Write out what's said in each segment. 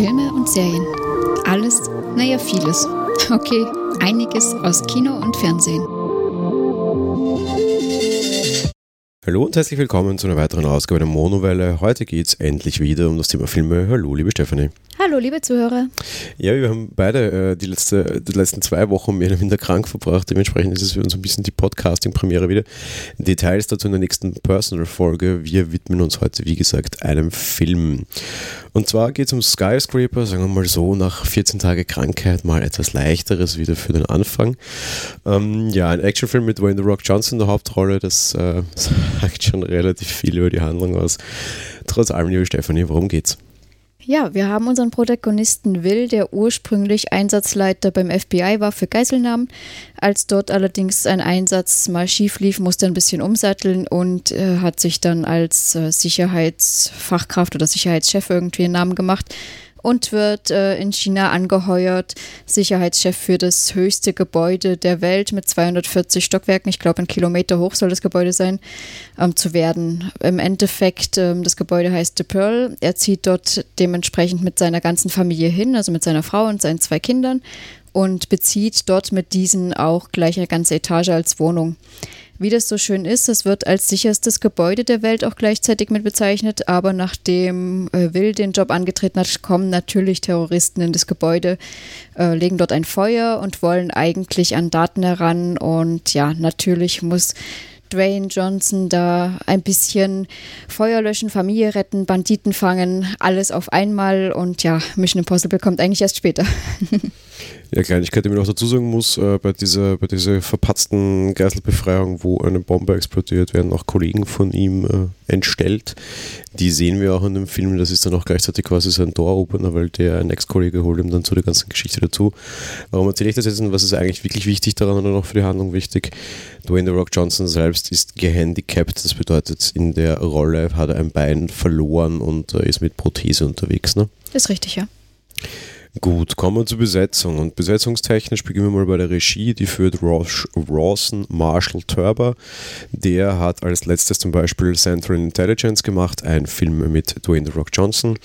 Filme und Serien. Alles, naja, vieles. Okay, einiges aus Kino und Fernsehen. Hallo und herzlich willkommen zu einer weiteren Ausgabe der Monowelle. Heute geht es endlich wieder um das Thema Filme. Hallo, liebe Stefanie. Hallo, liebe Zuhörer. Ja, wir haben beide äh, die, letzte, die letzten zwei Wochen mehr oder minder krank verbracht. Dementsprechend ist es für uns ein bisschen die Podcasting-Premiere wieder. Details dazu in der nächsten Personal-Folge. Wir widmen uns heute, wie gesagt, einem Film. Und zwar geht es um Skyscraper, sagen wir mal so, nach 14 Tagen Krankheit mal etwas leichteres wieder für den Anfang. Ähm, ja, ein Actionfilm mit Wayne The Rock Johnson in der Hauptrolle, das äh, sagt schon relativ viel über die Handlung aus. Trotz allem, liebe Stefanie, worum geht's? Ja, wir haben unseren Protagonisten Will, der ursprünglich Einsatzleiter beim FBI war für Geiselnahmen. Als dort allerdings ein Einsatz mal schief lief, musste er ein bisschen umsatteln und äh, hat sich dann als äh, Sicherheitsfachkraft oder Sicherheitschef irgendwie einen Namen gemacht und wird äh, in China angeheuert, Sicherheitschef für das höchste Gebäude der Welt mit 240 Stockwerken, ich glaube ein Kilometer hoch soll das Gebäude sein, ähm, zu werden. Im Endeffekt, ähm, das Gebäude heißt The Pearl. Er zieht dort dementsprechend mit seiner ganzen Familie hin, also mit seiner Frau und seinen zwei Kindern und bezieht dort mit diesen auch gleich eine ganze Etage als Wohnung. Wie das so schön ist, es wird als sicherstes Gebäude der Welt auch gleichzeitig mit bezeichnet, aber nachdem äh, Will den Job angetreten hat, kommen natürlich Terroristen in das Gebäude, äh, legen dort ein Feuer und wollen eigentlich an Daten heran und ja, natürlich muss Dwayne Johnson da ein bisschen Feuer löschen, Familie retten, Banditen fangen, alles auf einmal und ja, Mission Impossible kommt eigentlich erst später. Ja, Kleinigkeit, die man noch dazu sagen muss, äh, bei, dieser, bei dieser verpatzten Geiselbefreiung, wo eine Bombe explodiert, werden auch Kollegen von ihm äh, entstellt. Die sehen wir auch in dem Film, das ist dann auch gleichzeitig quasi sein Door-Opener, weil der ein Ex-Kollege holt ihm dann zu der ganzen Geschichte dazu. Warum erzähle ich das jetzt und was ist eigentlich wirklich wichtig daran oder noch für die Handlung wichtig? Dwayne The Rock Johnson selbst ist gehandicapt, das bedeutet, in der Rolle hat er ein Bein verloren und äh, ist mit Prothese unterwegs. Ne? Ist richtig, ja. Gut, kommen wir zur Besetzung. Und besetzungstechnisch beginnen wir mal bei der Regie. Die führt Rawson Marshall Turber. Der hat als letztes zum Beispiel Central Intelligence gemacht, ein Film mit Dwayne The Rock Johnson.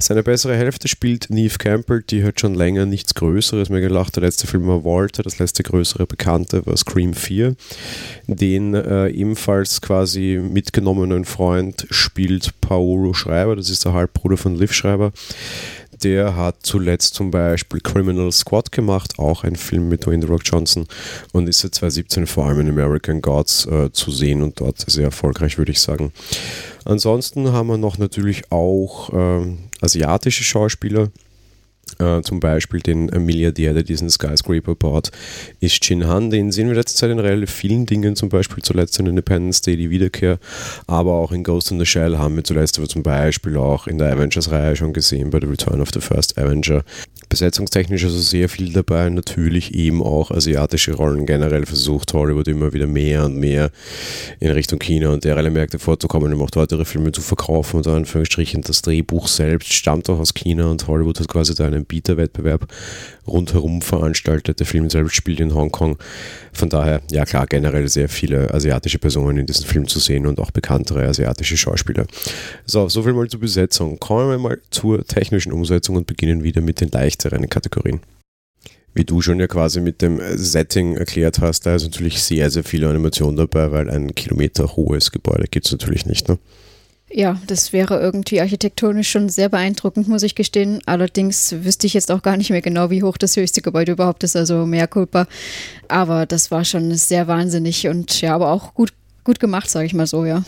Seine bessere Hälfte spielt Neve Campbell, die hat schon länger nichts Größeres mehr gelacht. Der letzte Film war Walter, das letzte größere Bekannte war Scream 4. Den äh, ebenfalls quasi mitgenommenen Freund spielt Paolo Schreiber, das ist der Halbbruder von Liv Schreiber der hat zuletzt zum Beispiel Criminal Squad gemacht, auch ein Film mit Dwayne The Rock Johnson und ist seit 2017 vor allem in American Gods äh, zu sehen und dort sehr erfolgreich, würde ich sagen. Ansonsten haben wir noch natürlich auch äh, asiatische Schauspieler. Äh, zum Beispiel den Milliardär, der diesen Skyscraper baut, ist Jin Han. Den sehen wir letzte Zeit in relativ vielen Dingen, zum Beispiel zuletzt in Independence Day, die Wiederkehr, aber auch in Ghost in the Shell haben wir zuletzt aber zum Beispiel auch in der Avengers-Reihe schon gesehen, bei The Return of the First Avenger. Besetzungstechnisch also sehr viel dabei, natürlich eben auch asiatische Rollen generell versucht Hollywood immer wieder mehr und mehr in Richtung China und derlei Märkte vorzukommen, um auch dort ihre Filme zu verkaufen und Anführungsstrichen das Drehbuch selbst stammt auch aus China und Hollywood hat quasi da einen Bieterwettbewerb rundherum veranstaltet. Der Film selbst spielt in Hongkong. Von daher, ja klar, generell sehr viele asiatische Personen in diesem Film zu sehen und auch bekanntere asiatische Schauspieler. So, soviel mal zur Besetzung. Kommen wir mal zur technischen Umsetzung und beginnen wieder mit den leichteren Kategorien wie du schon ja quasi mit dem Setting erklärt hast, da ist natürlich sehr, sehr viel Animation dabei, weil ein Kilometer hohes Gebäude gibt es natürlich nicht. Ne? Ja, das wäre irgendwie architektonisch schon sehr beeindruckend, muss ich gestehen. Allerdings wüsste ich jetzt auch gar nicht mehr genau, wie hoch das höchste Gebäude überhaupt ist, also mehr Culpa. Aber das war schon sehr wahnsinnig und ja, aber auch gut, gut gemacht, sage ich mal so, ja.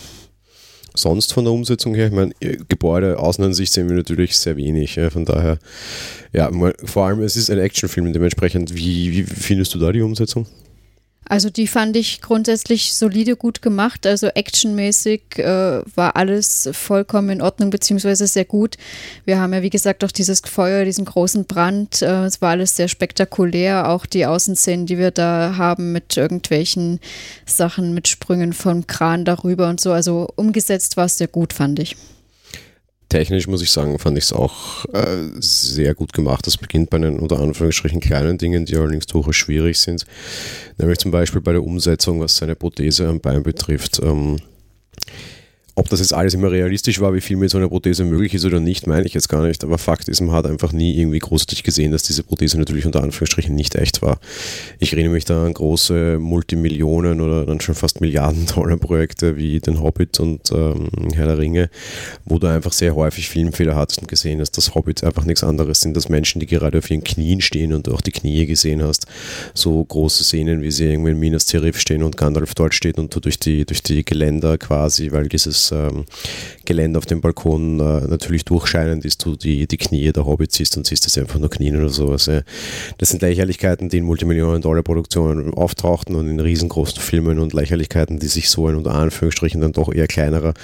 Sonst von der Umsetzung her, ich meine, Gebäude Außenansicht sehen wir natürlich sehr wenig. Ja, von daher, ja, vor allem, es ist ein Actionfilm, dementsprechend, wie, wie findest du da die Umsetzung? Also die fand ich grundsätzlich solide gut gemacht. Also actionmäßig äh, war alles vollkommen in Ordnung beziehungsweise sehr gut. Wir haben ja wie gesagt auch dieses Feuer, diesen großen Brand. Äh, es war alles sehr spektakulär. Auch die Außenszenen, die wir da haben mit irgendwelchen Sachen, mit Sprüngen vom Kran darüber und so. Also umgesetzt war es sehr gut, fand ich technisch muss ich sagen, fand ich es auch äh, sehr gut gemacht. Das beginnt bei den unter Anführungsstrichen kleinen Dingen, die allerdings durchaus schwierig sind. Nämlich zum Beispiel bei der Umsetzung, was seine Prothese am Bein betrifft. Ähm, ob das jetzt alles immer realistisch war, wie viel mit so einer Prothese möglich ist oder nicht, meine ich jetzt gar nicht. Aber Fakt ist, man hat einfach nie irgendwie großartig gesehen, dass diese Prothese natürlich unter Anführungsstrichen nicht echt war. Ich erinnere mich da an große Multimillionen oder dann schon fast Milliarden Dollar Projekte wie den Hobbit und ähm, Herr der Ringe, wo du einfach sehr häufig Filmfehler hattest und gesehen hast, dass Hobbit einfach nichts anderes sind als Menschen, die gerade auf ihren Knien stehen und du auch die Knie gesehen hast. So große Szenen, wie sie irgendwie in Minas Tirith stehen und Gandalf dort steht und du durch die, durch die Geländer quasi, weil dieses ähm, Gelände auf dem Balkon äh, natürlich durchscheinend ist, du die, die Knie der Hobbit siehst und siehst das einfach nur Knien oder sowas. Ja. Das sind Lächerlichkeiten, die in Multimillionen-Dollar-Produktionen auftauchten und in riesengroßen Filmen und Lächerlichkeiten, die sich so ein unter Anführungsstrichen dann doch eher kleinerer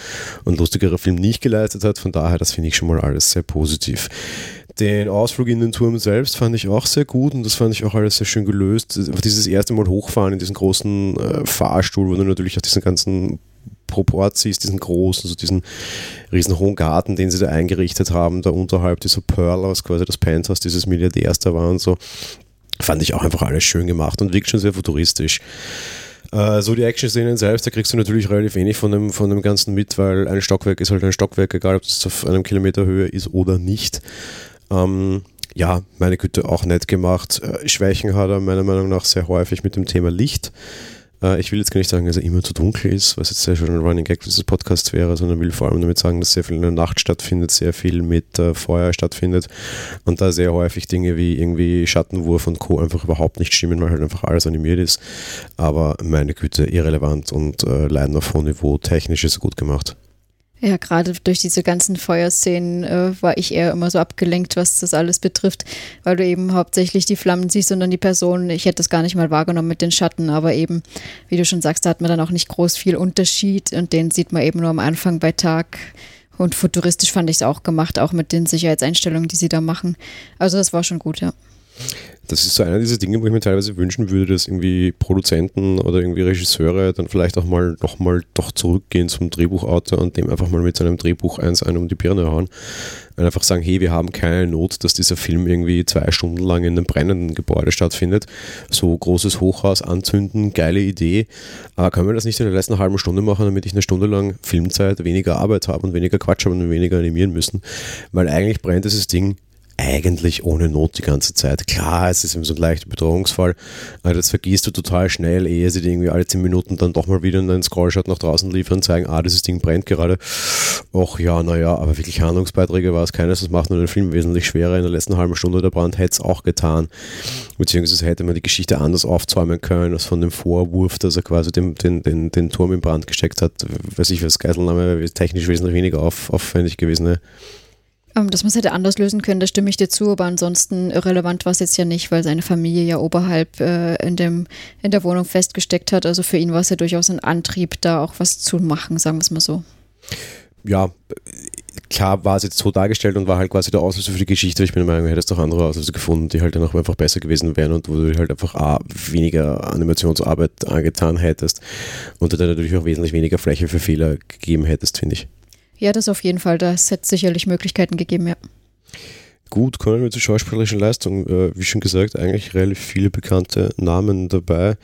und lustigerer Film nicht geleistet hat. Von daher, das finde ich schon mal alles sehr positiv. Den Ausflug in den Turm selbst fand ich auch sehr gut und das fand ich auch alles sehr schön gelöst. Dieses erste Mal hochfahren in diesen großen äh, Fahrstuhl, wo du natürlich auch diesen ganzen Proport siehst, diesen großen, so diesen riesen hohen Garten, den sie da eingerichtet haben, da unterhalb dieser Pearl aus quasi das Penthouse dieses Milliardärs da war und so, fand ich auch einfach alles schön gemacht und wirkt schon sehr futuristisch. Äh, so die Action-Szenen selbst, da kriegst du natürlich relativ wenig von dem, von dem Ganzen mit, weil ein Stockwerk ist halt ein Stockwerk, egal ob es auf einem Kilometer Höhe ist oder nicht. Ähm, ja, meine Güte, auch nett gemacht. Äh, Schwächen hat er meiner Meinung nach sehr häufig mit dem Thema Licht. Äh, ich will jetzt gar nicht sagen, dass er immer zu dunkel ist, was jetzt sehr schön ein Running Gag dieses Podcasts wäre, sondern will vor allem damit sagen, dass sehr viel in der Nacht stattfindet, sehr viel mit äh, Feuer stattfindet und da sehr häufig Dinge wie irgendwie Schattenwurf und Co. einfach überhaupt nicht stimmen, weil halt einfach alles animiert ist. Aber meine Güte, irrelevant und äh, leiden auf hohem Niveau. Technisch ist gut gemacht. Ja, gerade durch diese ganzen Feuerszenen äh, war ich eher immer so abgelenkt, was das alles betrifft, weil du eben hauptsächlich die Flammen siehst und dann die Person. Ich hätte das gar nicht mal wahrgenommen mit den Schatten, aber eben, wie du schon sagst, da hat man dann auch nicht groß viel Unterschied und den sieht man eben nur am Anfang bei Tag. Und futuristisch fand ich es auch gemacht, auch mit den Sicherheitseinstellungen, die sie da machen. Also das war schon gut, ja. Das ist so einer dieser Dinge, wo ich mir teilweise wünschen würde, dass irgendwie Produzenten oder irgendwie Regisseure dann vielleicht auch mal nochmal doch zurückgehen zum Drehbuchautor und dem einfach mal mit seinem Drehbuch eins einen um die Birne hauen. Und einfach sagen, hey, wir haben keine Not, dass dieser Film irgendwie zwei Stunden lang in einem brennenden Gebäude stattfindet. So großes Hochhaus anzünden, geile Idee. Aber können wir das nicht in der letzten halben Stunde machen, damit ich eine Stunde lang Filmzeit weniger Arbeit habe und weniger Quatsch habe und weniger animieren müssen? Weil eigentlich brennt dieses Ding eigentlich ohne Not die ganze Zeit. Klar, es ist eben so ein leichter Bedrohungsfall, aber das vergisst du total schnell, ehe sie dir irgendwie alle 10 Minuten dann doch mal wieder einen Scrollshot nach draußen liefern und zeigen, ah, dieses Ding brennt gerade. Och ja, naja, aber wirklich Handlungsbeiträge war es keines, das macht nur den Film wesentlich schwerer. In der letzten halben Stunde der Brand hätte es auch getan. Beziehungsweise hätte man die Geschichte anders aufzäumen können, als von dem Vorwurf, dass er quasi den, den, den, den Turm in Brand gesteckt hat. Weiß ich, was Geiselnahme wäre technisch wesentlich weniger auf, aufwendig gewesen. Ne? Ähm, dass man es hätte anders lösen können, da stimme ich dir zu, aber ansonsten irrelevant war es jetzt ja nicht, weil seine Familie ja oberhalb äh, in, dem, in der Wohnung festgesteckt hat. Also für ihn war es ja durchaus ein Antrieb, da auch was zu machen, sagen wir es mal so. Ja, klar war es jetzt so dargestellt und war halt quasi der Auslöser für die Geschichte. Ich bin der Meinung, du hättest auch andere Auslöser gefunden, die halt dann auch einfach besser gewesen wären und wo du halt einfach A, weniger Animationsarbeit angetan hättest und dann natürlich auch wesentlich weniger Fläche für Fehler gegeben hättest, finde ich. Ja, das auf jeden Fall. Das hätte sicherlich Möglichkeiten gegeben, ja. Gut, kommen wir zur schauspielerischen Leistung. Äh, wie schon gesagt, eigentlich relativ viele bekannte Namen dabei.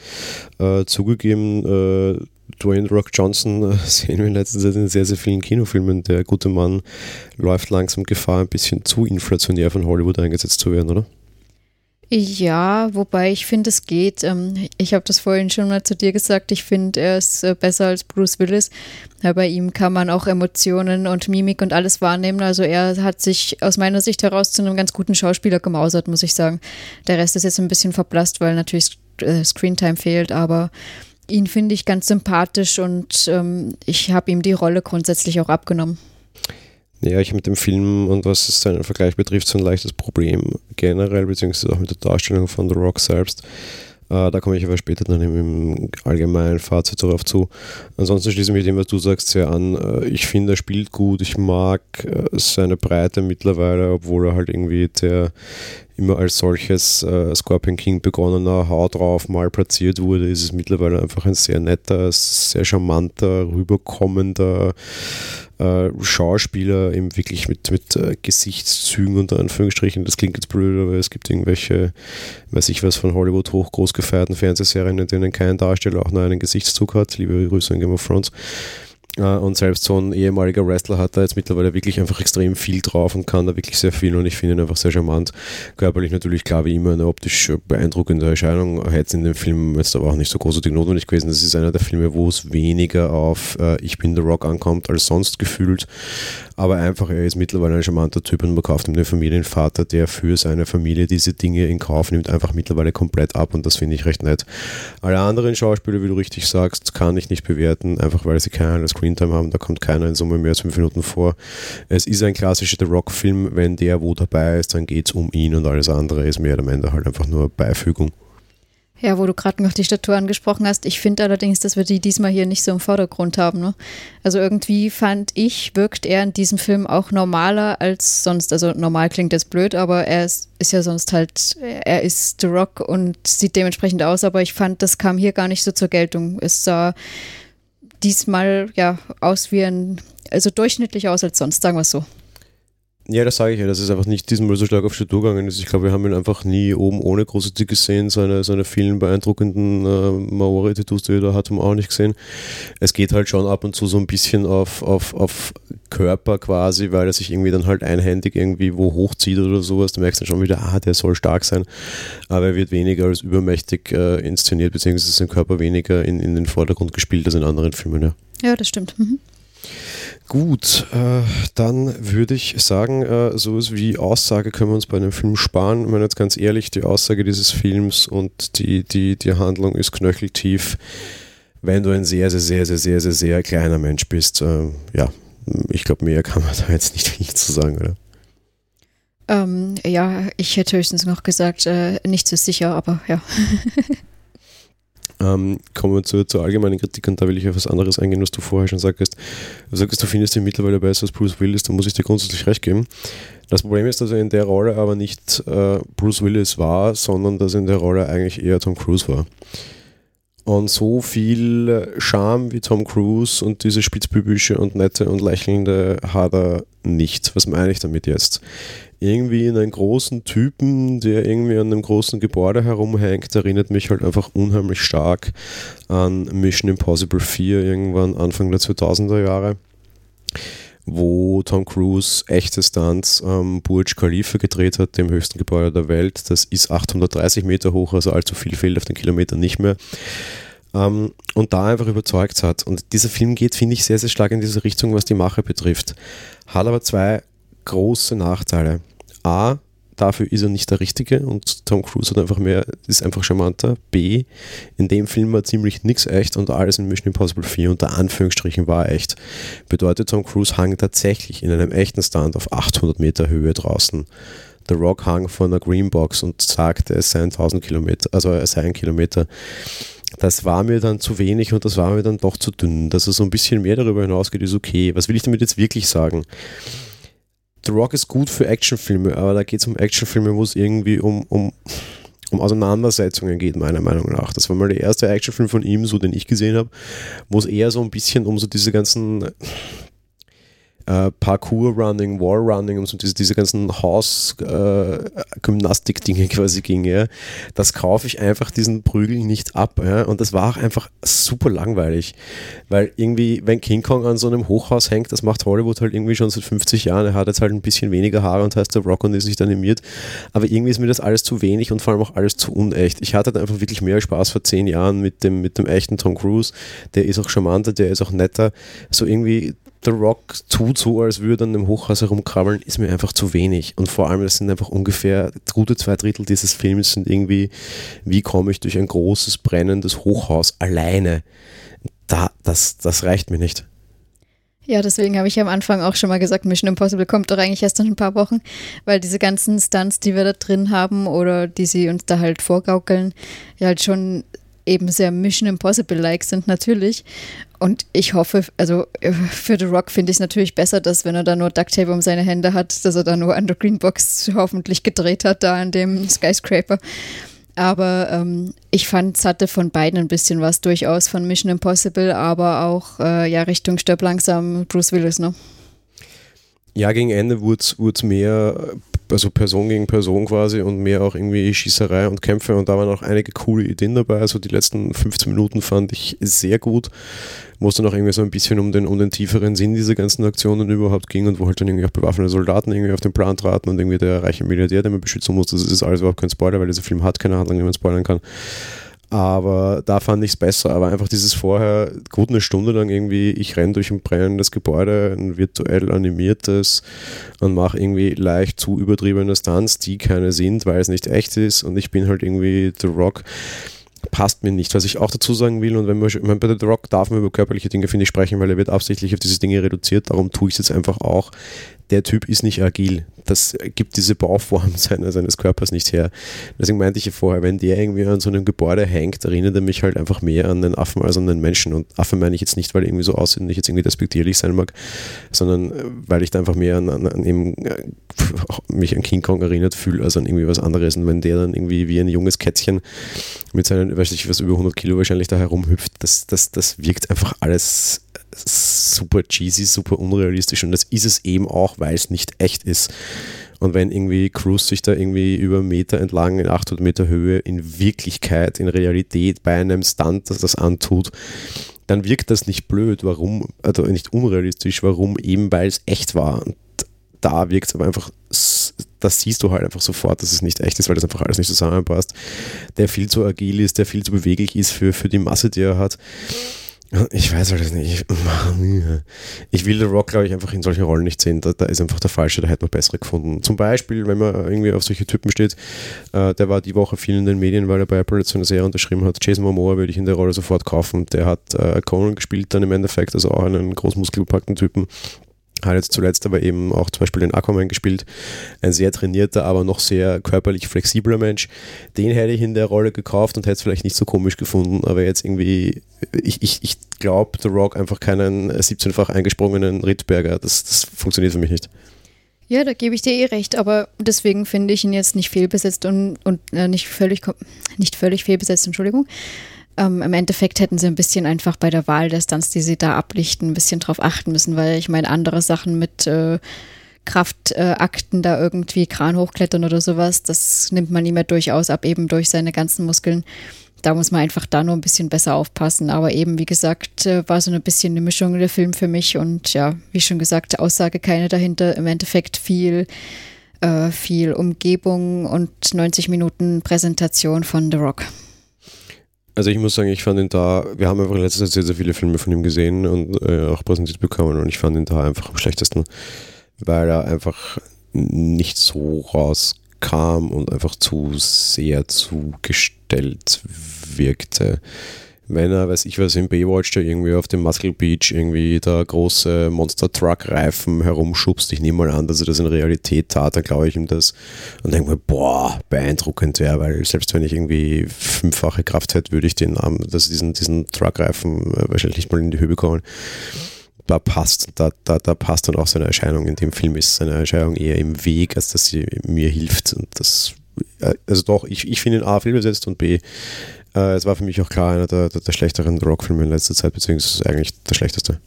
Äh, zugegeben, äh, Dwayne Rock Johnson sehen wir in letzter Zeit in sehr, sehr vielen Kinofilmen. Der gute Mann läuft langsam Gefahr, ein bisschen zu inflationär von Hollywood eingesetzt zu werden, oder? Ja, wobei ich finde, es geht. Ähm, ich habe das vorhin schon mal zu dir gesagt. Ich finde, er ist äh, besser als Bruce Willis. Bei ihm kann man auch Emotionen und Mimik und alles wahrnehmen. Also er hat sich aus meiner Sicht heraus zu einem ganz guten Schauspieler gemausert, muss ich sagen. Der Rest ist jetzt ein bisschen verblasst, weil natürlich äh, Screentime fehlt, aber ihn finde ich ganz sympathisch und ähm, ich habe ihm die Rolle grundsätzlich auch abgenommen. Ja, ich mit dem Film und was es seinen Vergleich betrifft, so ein leichtes Problem generell, beziehungsweise auch mit der Darstellung von The Rock selbst. Äh, da komme ich aber später dann im allgemeinen Fazit darauf zu. Ansonsten schließe ich mich dem, was du sagst, sehr an. Äh, ich finde, er spielt gut. Ich mag äh, seine Breite mittlerweile, obwohl er halt irgendwie der immer als solches äh, Scorpion King begonnener Hau drauf mal platziert wurde, ist es mittlerweile einfach ein sehr netter, sehr charmanter, rüberkommender äh, Schauspieler, eben wirklich mit, mit äh, Gesichtszügen unter Anführungsstrichen. Das klingt jetzt blöd, aber es gibt irgendwelche, weiß ich was, von Hollywood hoch groß gefeierten Fernsehserien, in denen kein Darsteller auch nur einen Gesichtszug hat. Liebe Grüße an Game of Thrones. Äh, und selbst so ein ehemaliger Wrestler hat da jetzt mittlerweile wirklich einfach extrem viel drauf und kann da wirklich sehr viel und ich finde ihn einfach sehr charmant. Körperlich natürlich klar wie immer eine optisch beeindruckende Erscheinung. Hätte es in dem Film jetzt aber auch nicht so großartig notwendig gewesen. Das ist einer der Filme, wo es weniger auf äh, Ich bin The Rock ankommt als sonst gefühlt. Aber einfach, er ist mittlerweile ein charmanter Typ und man kauft ihm den Familienvater, der für seine Familie diese Dinge in Kauf nimmt, einfach mittlerweile komplett ab und das finde ich recht nett. Alle anderen Schauspieler, wie du richtig sagst, kann ich nicht bewerten, einfach weil sie keine Screentime haben. Da kommt keiner in Summe mehr als fünf Minuten vor. Es ist ein klassischer The Rock-Film. Wenn der wo dabei ist, dann geht es um ihn und alles andere ist mehr oder minder halt einfach nur Beifügung. Ja, wo du gerade noch die Statur angesprochen hast. Ich finde allerdings, dass wir die diesmal hier nicht so im Vordergrund haben. Ne? Also irgendwie fand ich, wirkt er in diesem Film auch normaler als sonst. Also normal klingt jetzt blöd, aber er ist, ist ja sonst halt, er ist The Rock und sieht dementsprechend aus. Aber ich fand, das kam hier gar nicht so zur Geltung. Es sah diesmal ja aus wie ein, also durchschnittlich aus als sonst, sagen wir es so. Ja, das sage ich ja, dass es einfach nicht diesmal so stark auf Statur gegangen ist. Ich glaube, wir haben ihn einfach nie oben ohne große Tick gesehen. Seine, seine vielen beeindruckenden äh, Maori-Tattoos, die er da hat, haben auch nicht gesehen. Es geht halt schon ab und zu so ein bisschen auf, auf, auf Körper quasi, weil er sich irgendwie dann halt einhändig irgendwie wo hochzieht oder sowas. Du merkst dann schon wieder, ah, der soll stark sein. Aber er wird weniger als übermächtig äh, inszeniert, beziehungsweise sein Körper weniger in, in den Vordergrund gespielt als in anderen Filmen. Ja, ja das stimmt. Mhm. Gut, äh, dann würde ich sagen, äh, sowas wie Aussage können wir uns bei einem Film sparen. Ich meine jetzt ganz ehrlich, die Aussage dieses Films und die, die, die Handlung ist knöcheltief. Wenn du ein sehr, sehr, sehr, sehr, sehr, sehr, sehr kleiner Mensch bist, äh, ja, ich glaube, mehr kann man da jetzt nicht viel zu sagen, oder? Ähm, ja, ich hätte höchstens noch gesagt, äh, nicht so sicher, aber ja. Ähm, kommen wir zur, zur, allgemeinen Kritik und da will ich auf was anderes eingehen, was du vorher schon sagtest. Du sagst, du findest ihn mittlerweile besser als Bruce Willis, da muss ich dir grundsätzlich recht geben. Das Problem ist, dass er in der Rolle aber nicht äh, Bruce Willis war, sondern dass er in der Rolle eigentlich eher Tom Cruise war. Und so viel Charme wie Tom Cruise und diese spitzbübische und nette und lächelnde hat er nicht. Was meine ich damit jetzt? irgendwie in einen großen Typen, der irgendwie an einem großen Gebäude herumhängt, erinnert mich halt einfach unheimlich stark an Mission Impossible 4 irgendwann Anfang der 2000er Jahre wo Tom Cruise echte Stunts am Burj Khalifa gedreht hat, dem höchsten Gebäude der Welt. Das ist 830 Meter hoch, also allzu viel fehlt auf den Kilometer nicht mehr. Ähm, und da einfach überzeugt hat. Und dieser Film geht, finde ich, sehr, sehr stark in diese Richtung, was die Mache betrifft. Hat aber zwei große Nachteile. A, dafür ist er nicht der Richtige und Tom Cruise hat einfach mehr, ist einfach charmanter. B, in dem Film war ziemlich nichts echt und alles in Mission Impossible 4 unter Anführungsstrichen war echt. Bedeutet, Tom Cruise hang tatsächlich in einem echten Stand auf 800 Meter Höhe draußen. The Rock hang von einer Greenbox und sagte, es seien 1000 Kilometer, also es sei ein Kilometer. Das war mir dann zu wenig und das war mir dann doch zu dünn. Dass er so ein bisschen mehr darüber hinausgeht, ist okay. Was will ich damit jetzt wirklich sagen? The Rock ist gut für Actionfilme, aber da geht es um Actionfilme, wo es irgendwie um, um, um Auseinandersetzungen geht, meiner Meinung nach. Das war mal der erste Actionfilm von ihm, so den ich gesehen habe, wo es eher so ein bisschen um so diese ganzen äh, Parkour-Running, Wall-Running und so diese, diese ganzen Haus-Gymnastik-Dinge äh, quasi ging, ja, das kaufe ich einfach diesen Prügel nicht ab. Ja, und das war auch einfach super langweilig, weil irgendwie, wenn King Kong an so einem Hochhaus hängt, das macht Hollywood halt irgendwie schon seit 50 Jahren. Er hat jetzt halt ein bisschen weniger Haare und heißt der Rock und ist nicht animiert, aber irgendwie ist mir das alles zu wenig und vor allem auch alles zu unecht. Ich hatte einfach wirklich mehr Spaß vor zehn Jahren mit dem, mit dem echten Tom Cruise. Der ist auch charmanter, der ist auch netter. So irgendwie The Rock tut so, als würde er an einem Hochhaus herumkrabbeln, ist mir einfach zu wenig. Und vor allem, das sind einfach ungefähr gute zwei Drittel dieses Films sind irgendwie, wie komme ich durch ein großes brennendes Hochhaus alleine? Da, das, das reicht mir nicht. Ja, deswegen habe ich am Anfang auch schon mal gesagt, Mission Impossible kommt doch eigentlich erst in ein paar Wochen, weil diese ganzen Stunts, die wir da drin haben oder die sie uns da halt vorgaukeln, ja halt schon eben sehr Mission Impossible-like sind natürlich. Und ich hoffe, also für The Rock finde ich es natürlich besser, dass wenn er da nur Ducktape um seine Hände hat, dass er da nur an der Greenbox hoffentlich gedreht hat, da an dem Skyscraper. Aber ähm, ich fand, es hatte von beiden ein bisschen was durchaus von Mission Impossible, aber auch äh, ja Richtung Stirb langsam Bruce Willis, ne? Ja, gegen Ende wurde es mehr also Person gegen Person quasi und mehr auch irgendwie Schießerei und Kämpfe und da waren auch einige coole Ideen dabei. Also die letzten 15 Minuten fand ich sehr gut, wo es dann auch irgendwie so ein bisschen um den, um den tieferen Sinn dieser ganzen Aktionen überhaupt ging und wo halt dann irgendwie auch bewaffnete Soldaten irgendwie auf den Plan traten und irgendwie der reiche Milliardär, den man beschützen muss. Das ist alles überhaupt kein Spoiler, weil dieser Film hat keine Handlung, die man spoilern kann. Aber da fand ich es besser. Aber einfach dieses vorher gut eine Stunde lang irgendwie, ich renne durch ein brennendes Gebäude, ein virtuell animiertes und mache irgendwie leicht zu übertriebene Stunts, die keine sind, weil es nicht echt ist und ich bin halt irgendwie The Rock passt mir nicht. Was ich auch dazu sagen will, und wenn man bei The Rock darf man über körperliche Dinge, finde ich, sprechen, weil er wird absichtlich auf diese Dinge reduziert, darum tue ich es jetzt einfach auch der Typ ist nicht agil. Das gibt diese Bauform seines, seines Körpers nicht her. Deswegen meinte ich ja vorher, wenn der irgendwie an so einem Gebäude hängt, erinnert er mich halt einfach mehr an einen Affen als an einen Menschen. Und Affen meine ich jetzt nicht, weil irgendwie so aussieht und ich jetzt irgendwie despektierlich sein mag, sondern äh, weil ich da einfach mehr an, an, an eben, äh, mich an King Kong erinnert fühle, als an irgendwie was anderes. Und wenn der dann irgendwie wie ein junges Kätzchen mit seinen, weiß ich was, über 100 Kilo wahrscheinlich da herumhüpft, das, das, das wirkt einfach alles super cheesy, super unrealistisch und das ist es eben auch, weil es nicht echt ist. Und wenn irgendwie Cruise sich da irgendwie über Meter entlang in 800 Meter Höhe in Wirklichkeit, in Realität bei einem Stunt das, das antut, dann wirkt das nicht blöd. Warum? Also nicht unrealistisch. Warum? Eben weil es echt war. Und da wirkt es aber einfach, das siehst du halt einfach sofort, dass es nicht echt ist, weil das einfach alles nicht zusammenpasst. Der viel zu agil ist, der viel zu beweglich ist für, für die Masse, die er hat. Ich weiß halt nicht. Ich will The Rock, glaube ich, einfach in solchen Rollen nicht sehen. Da, da, ist einfach der Falsche, da hätte man bessere gefunden. Zum Beispiel, wenn man irgendwie auf solche Typen steht, äh, der war die Woche viel in den Medien, weil er bei Apple eine Serie unterschrieben hat. Jason Momoa würde ich in der Rolle sofort kaufen. Der hat äh, Conan gespielt dann im Endeffekt, also auch einen großmuskelbepackten Typen. Hat jetzt zuletzt aber eben auch zum Beispiel den Aquaman gespielt. Ein sehr trainierter, aber noch sehr körperlich flexibler Mensch. Den hätte ich in der Rolle gekauft und hätte es vielleicht nicht so komisch gefunden, aber jetzt irgendwie, ich, ich, ich glaube, The Rock einfach keinen 17-fach eingesprungenen Rittberger. Das, das funktioniert für mich nicht. Ja, da gebe ich dir eh recht, aber deswegen finde ich ihn jetzt nicht fehlbesetzt und, und äh, nicht völlig nicht völlig fehlbesetzt, Entschuldigung. Ähm, Im Endeffekt hätten sie ein bisschen einfach bei der Wahl der Stunts, die sie da ablichten, ein bisschen drauf achten müssen, weil ich meine, andere Sachen mit äh, Kraftakten äh, da irgendwie Kran hochklettern oder sowas, das nimmt man ihm ja durchaus ab, eben durch seine ganzen Muskeln. Da muss man einfach da nur ein bisschen besser aufpassen. Aber eben, wie gesagt, äh, war so ein bisschen eine Mischung der Film für mich. Und ja, wie schon gesagt, Aussage keine dahinter. Im Endeffekt viel, äh, viel Umgebung und 90 Minuten Präsentation von The Rock. Also ich muss sagen, ich fand ihn da, wir haben einfach in letzter Zeit sehr, sehr viele Filme von ihm gesehen und äh, auch präsentiert bekommen und ich fand ihn da einfach am schlechtesten, weil er einfach nicht so rauskam und einfach zu sehr zugestellt wirkte wenn er, weiß ich was, im Baywatch da irgendwie auf dem Muscle Beach irgendwie da große Monster-Truck-Reifen herumschubst. Ich nehme mal an, dass er das in Realität tat, dann glaube ich ihm das und denke mir, boah, beeindruckend wäre, weil selbst wenn ich irgendwie fünffache Kraft hätte, würde ich den, dass diesen, diesen Truck-Reifen äh, wahrscheinlich nicht mal in die Höhe bekommen. Da passt, da, da, da passt dann auch seine Erscheinung. In dem Film ist seine Erscheinung eher im Weg, als dass sie mir hilft. Und das, äh, also doch, ich, ich finde ihn A, fehlbesetzt und B, äh, es war für mich auch klar einer der, der, der schlechteren Rockfilme in letzter Zeit, beziehungsweise eigentlich der schlechteste.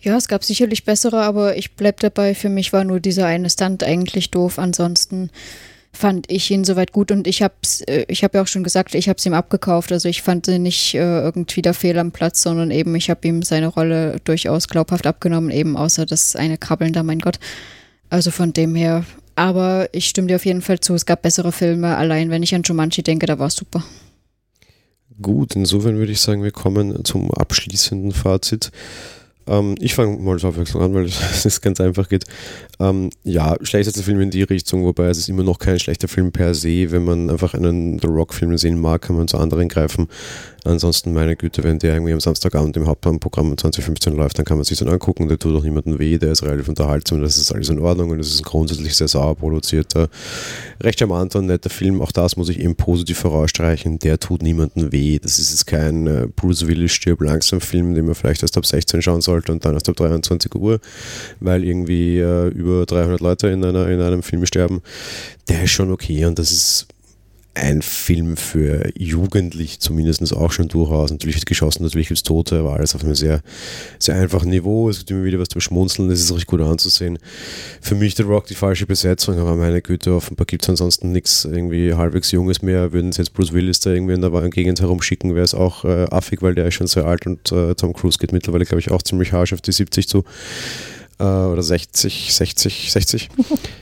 Ja, es gab sicherlich bessere, aber ich bleib dabei. Für mich war nur dieser eine Stunt eigentlich doof. Ansonsten fand ich ihn soweit gut und ich hab's, äh, ich habe ja auch schon gesagt, ich habe es ihm abgekauft. Also ich fand ihn nicht äh, irgendwie der Fehl am Platz, sondern eben ich habe ihm seine Rolle durchaus glaubhaft abgenommen, eben außer das eine Krabbeln da, mein Gott. Also von dem her. Aber ich stimme dir auf jeden Fall zu, es gab bessere Filme. Allein wenn ich an Jumanji denke, da war es super. Gut, insofern würde ich sagen, wir kommen zum abschließenden Fazit. Ähm, ich fange mal zur Abwechslung an, weil es ganz einfach geht. Ähm, ja, schlechtester Film in die Richtung, wobei es ist immer noch kein schlechter Film per se. Wenn man einfach einen The Rock-Film sehen mag, kann man zu anderen greifen. Ansonsten, meine Güte, wenn der irgendwie am Samstagabend im Hauptbahnprogramm 2015 läuft, dann kann man sich dann angucken. Der tut auch niemandem weh, der ist relativ unterhaltsam, das ist alles in Ordnung und es ist ein grundsätzlich sehr sauer produzierter, recht charmanter und netter Film. Auch das muss ich eben positiv herausstreichen. Der tut niemandem weh. Das ist jetzt kein äh, Bruce Willis stirb langsam Film, den man vielleicht erst ab 16 schauen sollte und dann erst ab 23 Uhr, weil irgendwie äh, über 300 Leute in, einer, in einem Film sterben. Der ist schon okay und das ist ein Film für Jugendlich zumindest auch schon durchaus. Natürlich wird geschossen, natürlich gibt es Tote, aber alles auf einem sehr, sehr einfachen Niveau. Es gibt immer wieder was zum Schmunzeln, das ist recht gut anzusehen. Für mich der Rock die falsche Besetzung, aber meine Güte, offenbar gibt es ansonsten nichts irgendwie halbwegs Junges mehr. Würden sie jetzt Bruce Willis da irgendwie in der Gegend herumschicken, wäre es auch äh, affig, weil der ist schon sehr alt und äh, Tom Cruise geht mittlerweile, glaube ich, auch ziemlich harsch auf die 70 zu äh, oder 60, 60, 60,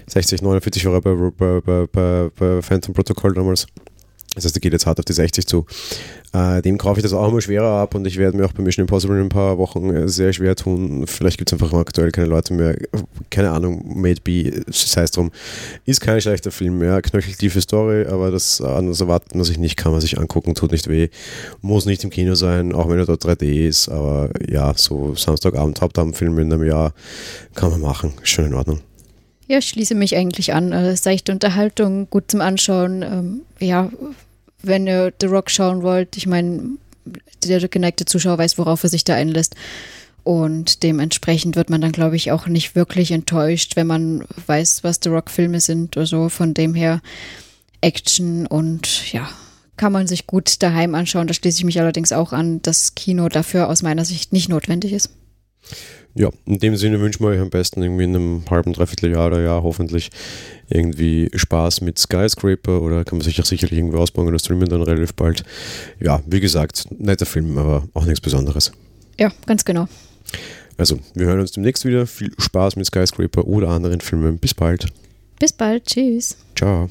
60, 49 war er bei, bei, bei, bei Phantom Protocol damals. Das heißt, er geht jetzt hart auf die 60 zu. Äh, dem kaufe ich das auch immer schwerer ab und ich werde mir auch bei Mission Impossible in ein paar Wochen äh, sehr schwer tun. Vielleicht gibt es einfach aktuell keine Leute mehr. Keine Ahnung, maybe, sei es drum. Ist kein schlechter Film mehr. Knöcheltiefe Story, aber das anders erwarten man sich nicht, kann man sich angucken, tut nicht weh. Muss nicht im Kino sein, auch wenn er dort 3D ist. Aber ja, so Samstagabend Hauptabendfilm in einem Jahr kann man machen. Ist schon in Ordnung. Ja, ich schließe mich eigentlich an. Äh, seichte Unterhaltung, gut zum Anschauen. Ähm, ja, wenn ihr The Rock schauen wollt, ich meine, der geneigte Zuschauer weiß, worauf er sich da einlässt. Und dementsprechend wird man dann, glaube ich, auch nicht wirklich enttäuscht, wenn man weiß, was The Rock-Filme sind oder so. Von dem her Action und ja, kann man sich gut daheim anschauen. Da schließe ich mich allerdings auch an, dass Kino dafür aus meiner Sicht nicht notwendig ist. Ja, in dem Sinne wünschen wir euch am besten irgendwie in einem halben, dreiviertel Jahr oder Jahr hoffentlich irgendwie Spaß mit Skyscraper oder kann man sich auch sicherlich irgendwie ausbauen oder streamen dann relativ bald. Ja, wie gesagt, netter Film, aber auch nichts Besonderes. Ja, ganz genau. Also, wir hören uns demnächst wieder. Viel Spaß mit Skyscraper oder anderen Filmen. Bis bald. Bis bald. Tschüss. Ciao.